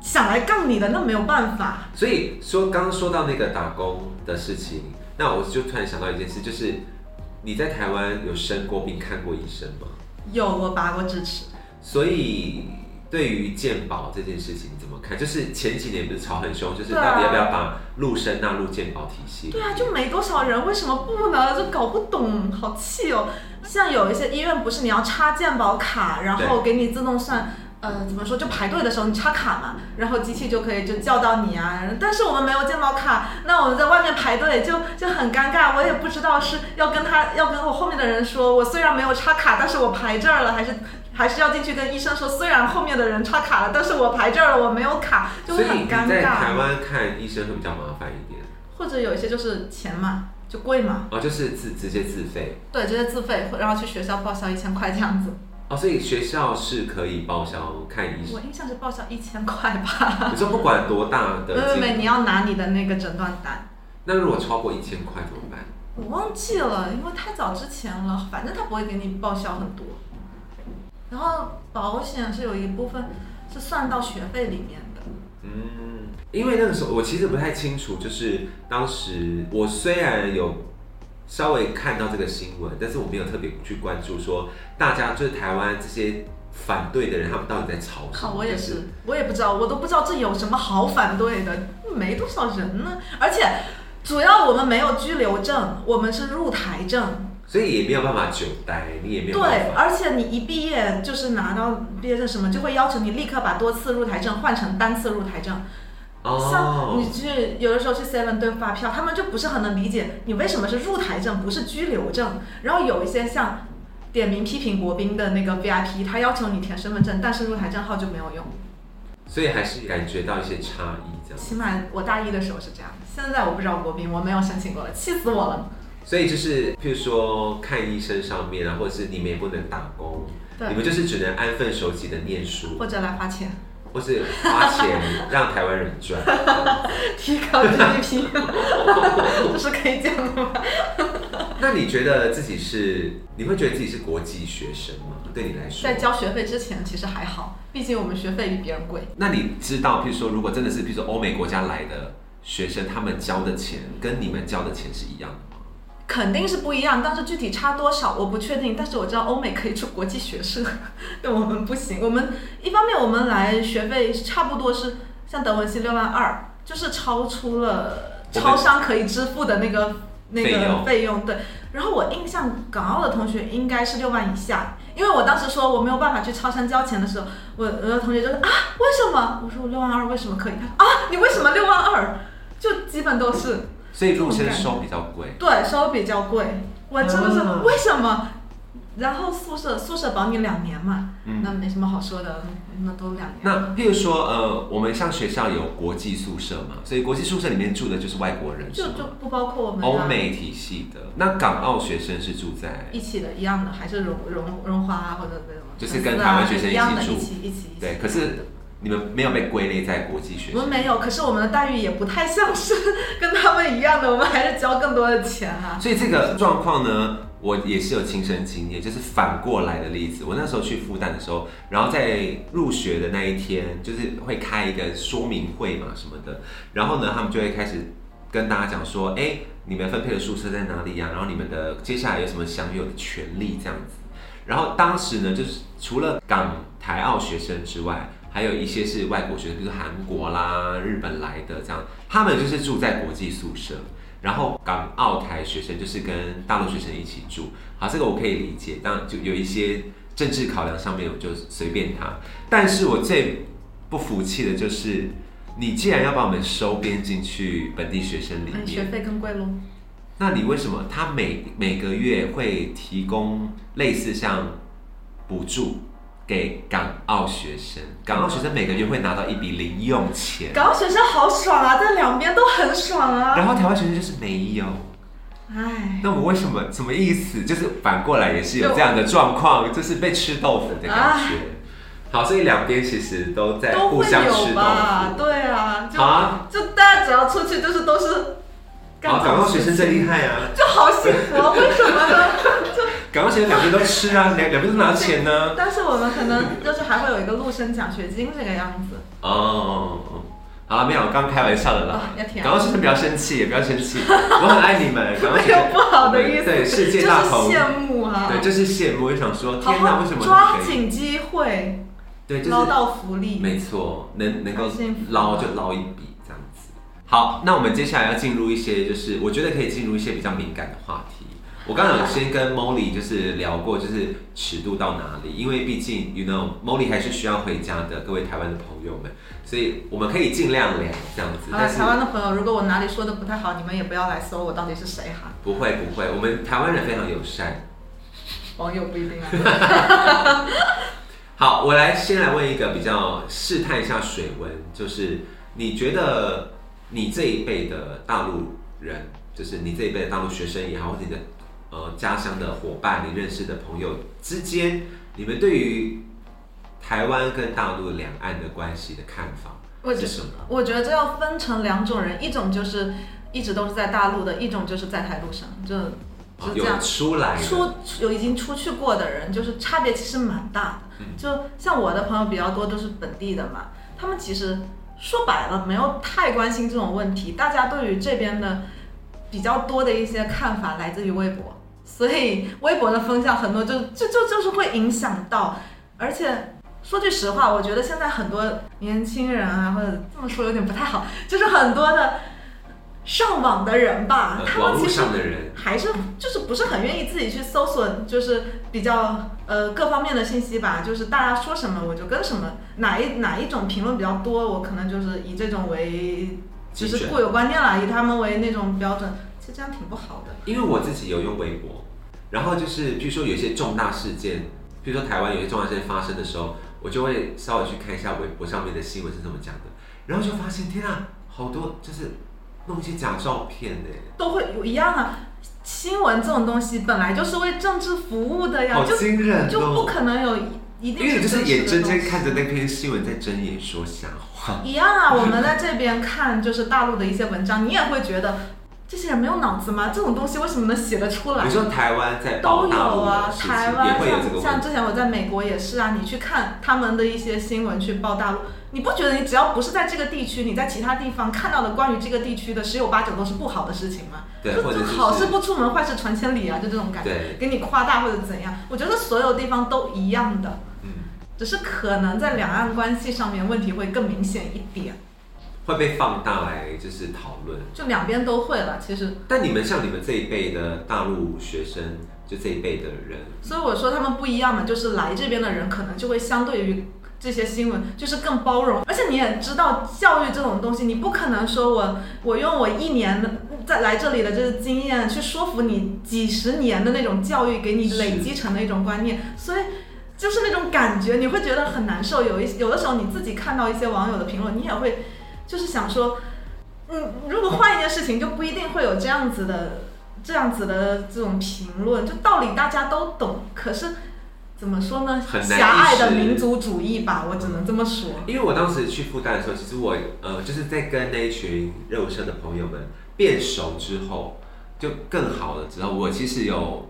想来杠你的，那没有办法。所以说，刚刚说到那个打工的事情，那我就突然想到一件事，就是你在台湾有生过病、看过医生吗？有，我拔过智齿。所以。对于健保这件事情看？就是前几年不是吵很凶，就是到底要不要把陆生纳入健保体系？对啊，就没多少人，为什么不呢？就搞不懂，好气哦！像有一些医院不是你要插健保卡，然后给你自动算，呃，怎么说？就排队的时候你插卡嘛，然后机器就可以就叫到你啊。但是我们没有健保卡，那我们在外面排队就就很尴尬，我也不知道是要跟他要跟我后面的人说，我虽然没有插卡，但是我排这儿了，还是。还是要进去跟医生说，虽然后面的人插卡了，但是我排这儿了，我没有卡，就会很尴尬。在台湾看医生会比较麻烦一点，或者有一些就是钱嘛，就贵嘛。哦，就是自直接自费。对，直接自费，然后去学校报销一千块这样子。哦，所以学校是可以报销看医生。我印象是报销一千块吧。你说不管多大的。没没，你要拿你的那个诊断单。那如果超过一千块怎么办？我忘记了，因为太早之前了，反正他不会给你报销很多。然后保险是有一部分是算到学费里面的。嗯，因为那个时候我其实不太清楚，就是当时我虽然有稍微看到这个新闻，但是我没有特别去关注说大家就是台湾这些反对的人，他们到底在吵什么。我也是，我也不知道，我都不知道这有什么好反对的，没多少人呢。而且主要我们没有居留证，我们是入台证。所以也没有办法久待，你也没有对，而且你一毕业就是拿到毕业证什么，就会要求你立刻把多次入台证换成单次入台证。哦。像你去有的时候去 Seven 对发票，他们就不是很能理解你为什么是入台证，不是居留证。然后有一些像点名批评国宾的那个 VIP，他要求你填身份证，但是入台证号就没有用。所以还是感觉到一些差异，这样。起码我大一的时候是这样，现在我不知道国宾，我没有申请过了，气死我了。所以就是，譬如说看医生上面啊，或者是你们也不能打工，你们就是只能安分守己的念书，或者来花钱，或是花钱让台湾人赚，提高 GDP，这是可以讲的吗？那你觉得自己是？你会觉得自己是国际学生吗？对你来说，在交学费之前其实还好，毕竟我们学费比别人贵。那你知道，譬如说，如果真的是譬如说欧美国家来的学生，他们交的钱跟你们交的钱是一样的？肯定是不一样，但是具体差多少我不确定。但是我知道欧美可以出国际学社，但我们不行。我们一方面我们来学费差不多是像德文系六万二，就是超出了超商可以支付的那个那个费用。对。然后我印象港澳的同学应该是六万以下，因为我当时说我没有办法去超商交钱的时候，我我的同学就说啊为什么？我说我六万二为什么可以？他说啊你为什么六万二？就基本都是。所以入生收比较贵，对，收比较贵。我真的是为什么？然后宿舍宿舍保你两年嘛，那没什么好说的，那都两年。那譬如说，呃，我们像学校有国际宿舍嘛，所以国际宿舍里面住的就是外国人，就就不包括我们欧美体系的。那港澳学生是住在一起的，一样的，还是荣荣荣华啊，或者那种，就是跟台湾学生一起住，一起一起。对，可是。你们没有被归类在国际学校？我们没有，可是我们的待遇也不太像是跟他们一样的，我们还是交更多的钱啊。所以这个状况呢，我也是有亲身经验，就是反过来的例子。我那时候去复旦的时候，然后在入学的那一天，就是会开一个说明会嘛什么的，然后呢，他们就会开始跟大家讲说，哎，你们分配的宿舍在哪里呀？然后你们的接下来有什么享有的权利这样子。然后当时呢，就是除了港台澳学生之外。还有一些是外国学生，比如说韩国啦、日本来的这样，他们就是住在国际宿舍。然后港澳台学生就是跟大陆学生一起住。好，这个我可以理解。当然就有一些政治考量上面，我就随便他。但是我最不服气的就是，你既然要把我们收编进去本地学生里面，学费更贵喽。那你为什么他每每个月会提供类似像补助？给港澳学生，港澳学生每个月会拿到一笔零用钱。港澳学生好爽啊，但两边都很爽啊。然后台湾学生就是没有，唉。那我为什么什么意思？就是反过来也是有这样的状况，就是被吃豆腐的感觉。好，所以两边其实都在互相吃豆腐。对啊。就大家只要出去就是都是港澳学生，最厉害啊！就好幸福啊！为什么呢？港澳学生两边都吃啊，两两边都拿钱呢。但是我们可能就是还会有一个陆生奖学金这个样子。哦，好了，没有，我刚开玩笑的啦啊。要甜港澳学生不要生气，不要生气，我很爱你们。没有不好的意思，对，世界大同，羡慕啊！对，就是羡慕，就想说，天哪，为什么抓？紧机会，对，就是捞到福利。没错，能能够捞就捞一笔这样子。好，那我们接下来要进入一些，就是我觉得可以进入一些比较敏感的话题。我刚刚有先跟 Molly 就是聊过，就是尺度到哪里，因为毕竟 you know Molly 还是需要回家的，各位台湾的朋友们，所以我们可以尽量聊这样子。好了，但台湾的朋友，如果我哪里说的不太好，你们也不要来搜我到底是谁哈。不会不会，我们台湾人非常友善。网友不一定啊。好，我来先来问一个比较试探一下水温，就是你觉得你这一辈的大陆人，就是你这一辈的大陆学生也好，或者你的呃家乡的伙伴、你认识的朋友之间，你们对于台湾跟大陆两岸的关系的看法我觉是什么？我觉得这要分成两种人，一种就是一直都是在大陆的，一种就是在台路上，就就这样有。出来出有已经出去过的人，就是差别其实蛮大的。嗯就像我的朋友比较多都是本地的嘛，他们其实说白了没有太关心这种问题，大家对于这边的比较多的一些看法来自于微博，所以微博的风向很多就就就就是会影响到，而且。说句实话，我觉得现在很多年轻人啊，或者这么说有点不太好，就是很多的上网的人吧，他们其实还是就是不是很愿意自己去搜索，就是比较呃各方面的信息吧，就是大家说什么我就跟什么，哪一哪一种评论比较多，我可能就是以这种为就是固有观念啦，以他们为那种标准，其实这样挺不好的。因为我自己有用微博，然后就是比如说有一些重大事件，比如说台湾有一些重大事件发生的时候，我就会稍微去看一下微博上面的新闻是怎么讲的，然后就发现天啊，好多就是弄一些假照片呢，都会有一样啊，新闻这种东西本来就是为政治服务的呀，好就惊人就不哦！可能有一定因为你就是眼睁睁看着那篇新闻在睁眼说瞎话，一样啊，我们在这边看就是大陆的一些文章，你也会觉得这些人没有脑子吗？这种东西为什么能写得出来你？说台湾在报都有啊台湾像像。之前我在美国也是啊，你去看他们的一些新闻去报大陆，你不觉得你只要不是在这个地区，你在其他地方看到的关于这个地区的十有八九都是不好的事情吗？对，就就或者就是好事不出门，坏事传千里啊，就这种感觉，给你夸大或者怎样？我觉得所有地方都一样的，嗯，只是可能在两岸关系上面问题会更明显一点，会被放大来就是讨论。就两边都会了。其实，但你们像你们这一辈的大陆学生，就这一辈的人，所以我说他们不一样嘛，就是来这边的人可能就会相对于这些新闻就是更包容，而且你也知道教育这种东西，你不可能说我我用我一年的在来这里的这个经验去说服你几十年的那种教育给你累积成的一种观念，所以。就是那种感觉，你会觉得很难受。有一有的时候你自己看到一些网友的评论，你也会就是想说，嗯，如果换一件事情，就不一定会有这样子的这样子的这种评论。就道理大家都懂，可是怎么说呢？很难狭隘的民族主义吧，我只能这么说。因为我当时去复旦的时候，其实我呃就是在跟那一群热舞社的朋友们变熟之后，就更好了。之后我其实有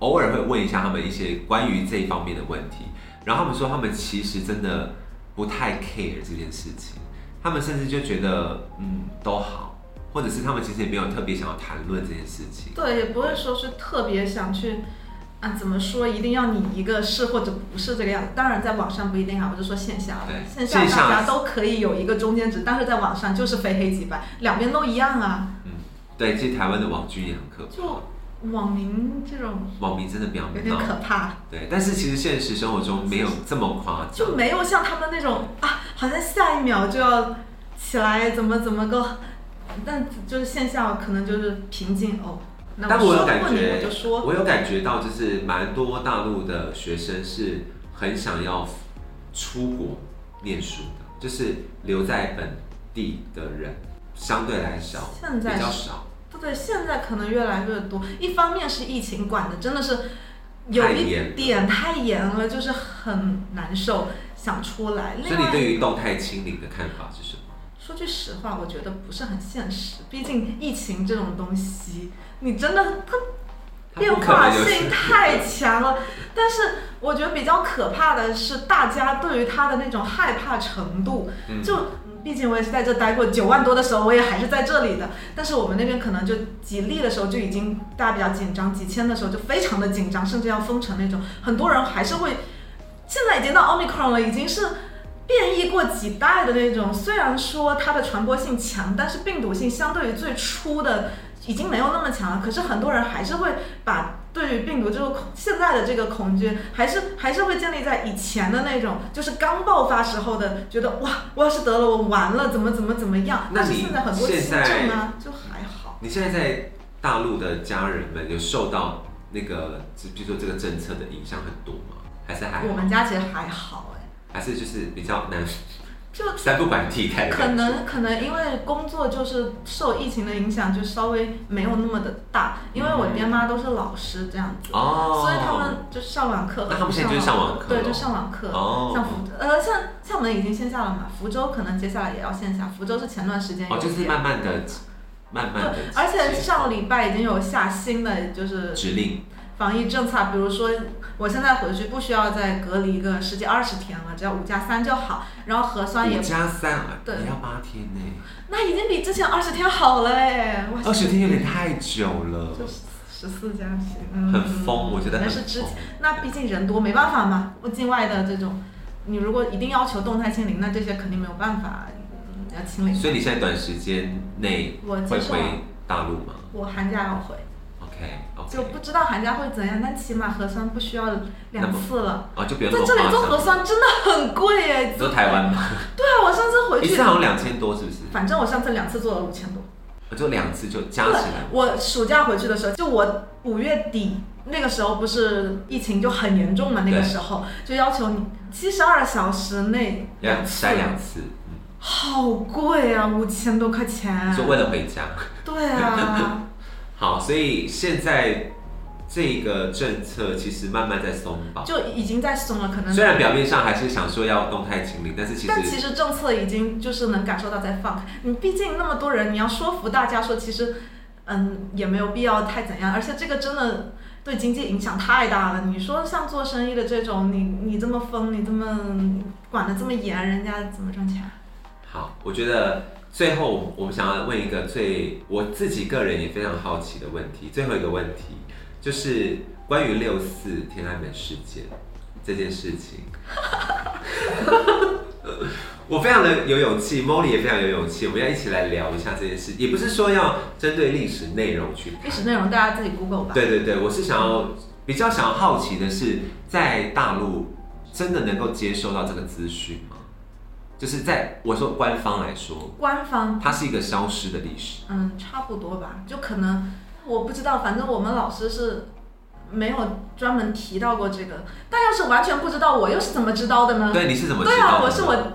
偶尔会问一下他们一些关于这一方面的问题，然后他们说他们其实真的不太 care 这件事情，他们甚至就觉得嗯都好，或者是他们其实也没有特别想要谈论这件事情。对，也不会说是特别想去。啊，怎么说？一定要你一个是或者不是这个样子。当然，在网上不一定啊，我就说线下对线下大家都可以有一个中间值，但是在网上就是非黑即白，两边都一样啊。嗯对，其实台湾的网剧也很可怕就，网民这种网民真的比较有点。可怕。对，但是其实现实生活中没有这么夸张。就没有像他们那种啊，好像下一秒就要起来怎么怎么个，但就是线下可能就是平静哦。那但我有感觉我，我有感觉到，就是蛮多大陆的学生是很想要出国念书的，就是留在本地的人相对来少，比较少。对对，现在可能越来越多。一方面是疫情管的真的是有一点太严了，就是很难受，想出来。另外所以你对于动态清零的看法是什么？说句实话，我觉得不是很现实。毕竟疫情这种东西，你真的它变化性太强了。但是我觉得比较可怕的是，大家对于它的那种害怕程度，嗯就。毕竟我也是在这待过，九万多的时候我也还是在这里的。但是我们那边可能就几例的时候就已经大家比较紧张，几千的时候就非常的紧张，甚至要封城那种。很多人还是会，现在已经到 omicron 了，已经是变异过几代的那种。虽然说它的传播性强，但是病毒性相对于最初的已经没有那么强了。可是很多人还是会把对于病毒这个恐现在的这个恐惧，还是还是会建立在以前的那种，就是刚爆发时候的，觉得哇，我要是得了，我完了，怎么怎么怎么样。但是那你现在很多轻现在症啊，就还好。你现在在大陆的家人们有受到那个，就比如说这个政策的影响很多吗？还是还好我们家其实还好哎、还是就是比较难，就 三不管地带的可能可能因为工作就是受疫情的影响，就稍微没有那么的大。因为我爹妈都是老师这样子，哦，所以他们就上网课和那他们现在不就是上网课对，就上网课。哦像福呃像厦门已经线下了嘛，福州可能接下来也要线下。福州是前段时间有哦，就是慢慢的、慢慢而且上礼拜已经有下新的就是指令防疫政策，比如说我现在回去不需要再隔离个十几二十天了，只要五加三就好，然后核酸也五加三啊，对也要八天呢，那已经比之前二十天好了哎，哇二十天有点太久了，就十四加七，嗯，很疯，我觉得很那是之前。那毕竟人多，没办法嘛。我境外的这种，你如果一定要求动态清零，那这些肯定没有办法，嗯，要清零。所以你现在短时间内我会回大陆吗我寒假要回，？OK 就不知道寒假会怎样，但起码核酸不需要两次了。啊就不用在这里做核酸真的很贵哎。你说台湾吗？对啊，我上次回去一次，好像两千多，是不是？反正我上次两次做了五千多。我就两次就加起来。，我暑假回去的时候，就我五月底那个时候不是疫情就很严重嘛，那个时候就要求你七十二小时内要两次筛两次，嗯好贵啊，五千多块钱。就为了回家。对啊，好，所以现在这个政策其实慢慢在松绑，就已经在松了，可能虽然表面上还是想说要动态清零，但是其实但实其实政策已经就是能感受到在放开。你毕竟那么多人，你要说服大家说，其实嗯也没有必要太怎样，而且这个真的对经济影响太大了。你说像做生意的这种，你你这么封，你这么管的这么严，人家怎么赚钱？好，我觉得最后我们想要问一个最我自己个人也非常好奇的问题，最后一个问题就是关于六四天安门事件这件事情。我非常的有勇气，Molly 也非常有勇气，我们要一起来聊一下这件事。也不是说要针对历史内容去历史内容大家自己 Google 吧。对对对，我是想要比较想要好奇的是，在大陆真的能够接收到这个资讯吗？就是在我说官方来说，官方它是一个消失的历史。嗯差不多吧，就可能我不知道，反正我们老师是。没有专门提到过这个，但要是完全不知道，我又是怎么知道的呢？对，你是怎么知对啊，道的呢？我是我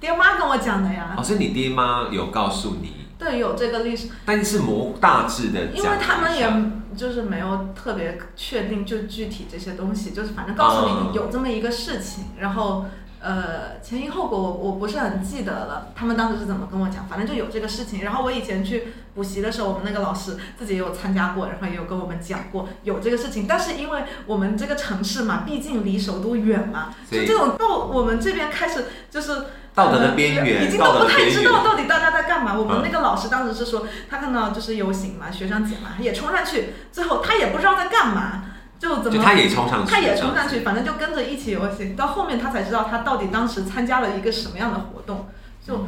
爹妈跟我讲的呀。哦，是你爹妈有告诉你，对，有这个历史，但是模大致的因，为他们也就是没有特别确定就具体这些东西，就是反正告诉嗯你有这么一个事情，然后呃前因后果我我不是很记得了，他们当时是怎么跟我讲，反正就有这个事情。然后我以前去补习的时候，我们那个老师自己也有参加过，然后也有跟我们讲过有这个事情，但是因为我们这个城市嘛，毕竟离首都远嘛，就这种到我们这边开始就是。道德的边缘已经都不太知道到底大家在干嘛。我们嗯那个老师当时是说，他看到就是游行嘛，学生节嘛，也冲上去，最后他也不知道在干嘛，就怎么就他也冲上去，他也冲上去，反正就跟着一起游行。到后面他才知道他到底当时参加了一个什么样的活动。就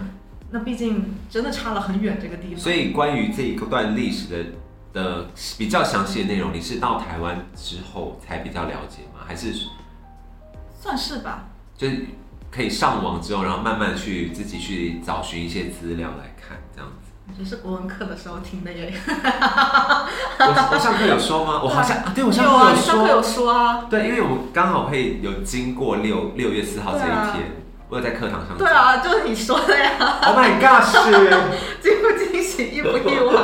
那毕竟真的差了很远这个地方。所以关于这一段历史的的比较详细的内容，你是到台湾之后才比较了解吗？还是算是吧。就是可以上网之后，然后慢慢去自己去找寻一些资料来看，这样子。只是国文课的时候听的也 我我上课有说吗？我好像啊，对我上有啊，课有说，你上课有说啊。对，因为我们刚好会有经过六六月四号这对啊一天，我有在课堂上。对。啊，就是你说的呀，Oh my god！是惊不惊喜，意不意外？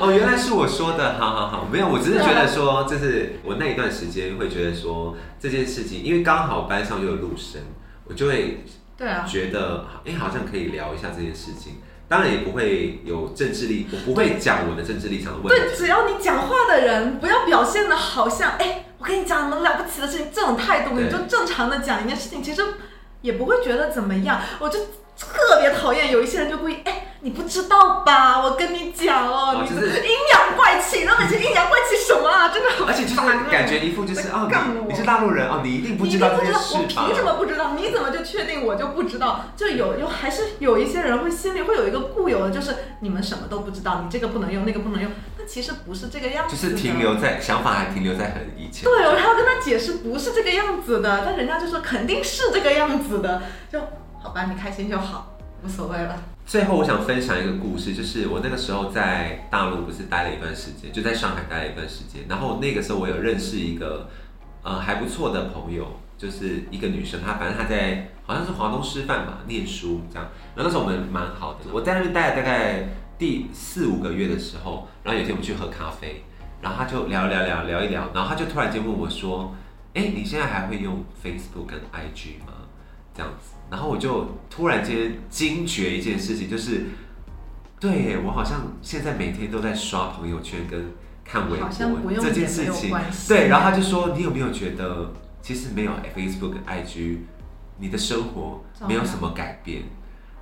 哦，原来是我说的，好好好，没有，我只是觉得说，就是我那一段时间会觉得说这件事情，因为刚好班上又有陆生，我就会对啊，觉得哎、好像可以聊一下这件事情。当然也不会有政治立，我不会讲我的政治立场的问题对，只要你讲话的人不要表现的好像，哎，我跟你讲什么了不起的事情，这种态度，你就正常的讲一件事情，其实也不会觉得怎么样。我就特别讨厌有一些人就故意，哎，你不知道吧？我跟你讲哦，你哦就是阴阳怪气，那每次阴阳怪气什么啊？真的好而且就是感觉一副就是在哦，你你是大陆人哦，你一定不知道这件定不知道，我凭？什么不知道？你怎么就确定我就不知道？就有有还是有一些人会心里会有一个固有的，就是你们什么都不知道，你这个不能用，那个不能用。那其实不是这个样子的。就是停留在想法还停留在很以前。对，我还要跟他解释不是这个样子的，但人家就说肯定是这个样子的，就好吧，你开心就好，无所谓了。最后我想分享一个故事，就是我那个时候在大陆不是待了一段时间，就在上海待了一段时间。然后那个时候我有认识一个呃还不错的朋友，就是一个女生，她反正她在好像是华东师范吧念书这样。然后那时候我们蛮好的，我在那边待了大概第四五个月的时候，然后有天我们去喝咖啡，然后她就聊聊聊聊一聊，然后她就突然间问我说：“哎，你现在还会用 Facebook 跟 IG 吗？”这样子，然后我就突然间惊觉一件事情，就是，对，我好像现在每天都在刷朋友圈跟看微博这件事情。对，然后他就说，你有没有觉得，其实没有 Facebook 跟 IG，你的生活没有什么改变？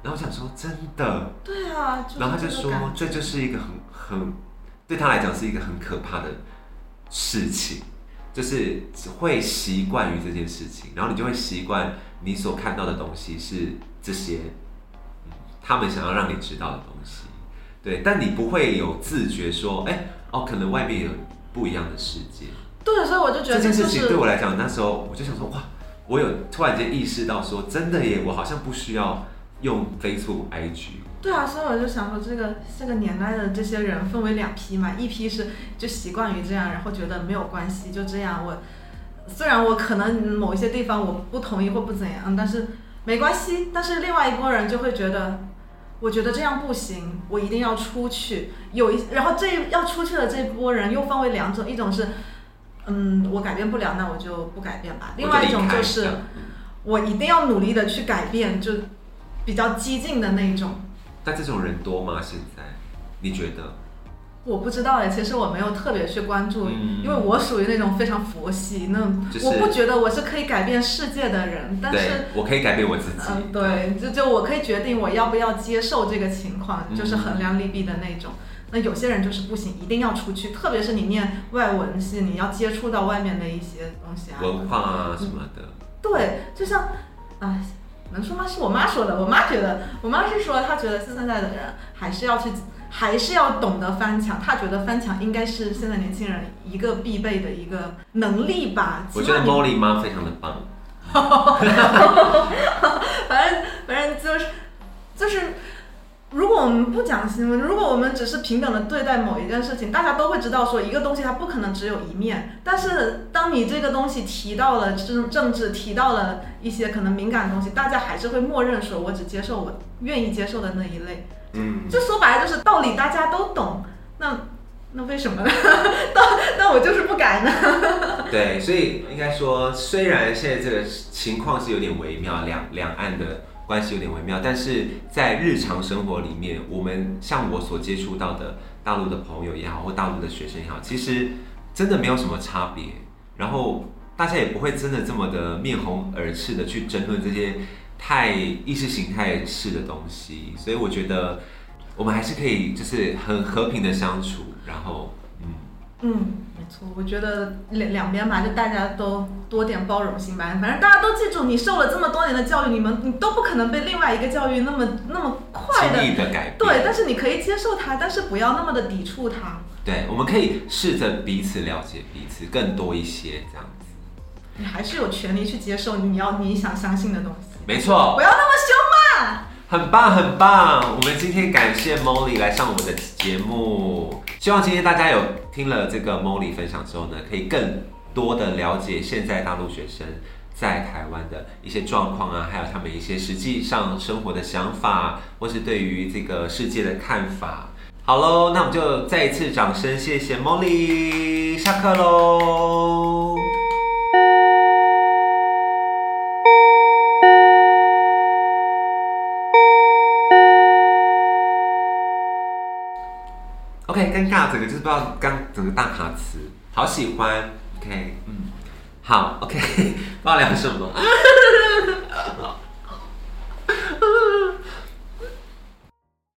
然后我想说，真的，对啊，就是然后他就说这就是一个很很对他来讲是一个很可怕的事情，就是会习惯于这件事情，然后你就会习惯你所看到的东西是这些，嗯他们想要让你知道的东西，对，但你不会有自觉说，哎，哦，可能外面有不一样的世界。对，所以我就觉得这件事情对我来讲，那时候我就想说，哇，我有突然间意识到说，真的耶，我好像不需要用 Facebook、IG。对啊，所以我就想说，这个这个年代的这些人分为两批嘛，一批是就习惯于这样，然后觉得没有关系，就这样。我虽然我可能某一些地方我不同意或不怎样，但是没关系。但是另外一拨人就会觉得，我觉得这样不行，我一定要出去。有一，然后这要出去的这波人又分为两种，一种是，嗯，我改变不了，那我就不改变吧。另外一种就是。我一定要努力的去改变，就比较激进的那一种。但这种人多吗？现在你觉得？我不知道哎，其实我没有特别去关注，嗯因为我属于那种非常佛系，那、就是我不觉得我是可以改变世界的人，但是，我可以改变我自己。嗯，对，就就我可以决定我要不要接受这个情况，嗯就是衡量利弊的那种。那有些人就是不行，一定要出去，特别是你念外文系，你要接触到外面的一些东西啊，文化啊什么的，对，就像，哎，能说吗？是我妈说的。我妈觉得，我妈是说，她觉得现在的人还是要去，还是要懂得翻墙。他觉得翻墙应该是现在年轻人一个必备的一个能力吧。我觉得 Molly 妈非常的棒。反 正反正就是就是，如果我们不讲新闻，如果我们只是平等的对待某一件事情，大家都会知道说一个东西它不可能只有一面。但是当你这个东西提到了政政治，提到了一些可能敏感的东西，大家还是会默认说我只接受我愿意接受的那一类。嗯，就说白了就是道理大家都懂，那那为什么呢？那那我就是不改呢？对，所以应该说，虽然现在这个情况是有点微妙，两两岸的关系有点微妙，但是在日常生活里面，我们像我所接触到的大陆的朋友也好，或大陆的学生也好，其实真的没有什么差别。然后大家也不会真的这么的面红耳赤的去争论这些太意识形态式的东西，所以我觉得我们还是可以就是很和平的相处，然后嗯。嗯，没错，我觉得两两边吧，就大家都多点包容心吧。反正大家都记住，你受了这么多年的教育，你们你都不可能被另外一个教育那么那么快的的改变。对，但是你可以接受它，但是不要那么的抵触它。对，我们可以试着彼此了解彼此更多一些，这样子。你还是有权利去接受你要你想相信的东西，没错不，要那么凶嘛。很棒很棒。我们今天感谢 Molly 来上我们的节目，希望今天大家有听了这个 Molly 分享之后呢，可以更多的了解现在大陆学生在台湾的一些状况啊，还有他们一些实际上生活的想法，或是对于这个世界的看法。好喽，那我们就再一次掌声谢谢 Molly，下课喽。尴尬，整个就是不知道刚整个大卡词，好喜欢，OK，嗯，好，OK，不知道聊什么。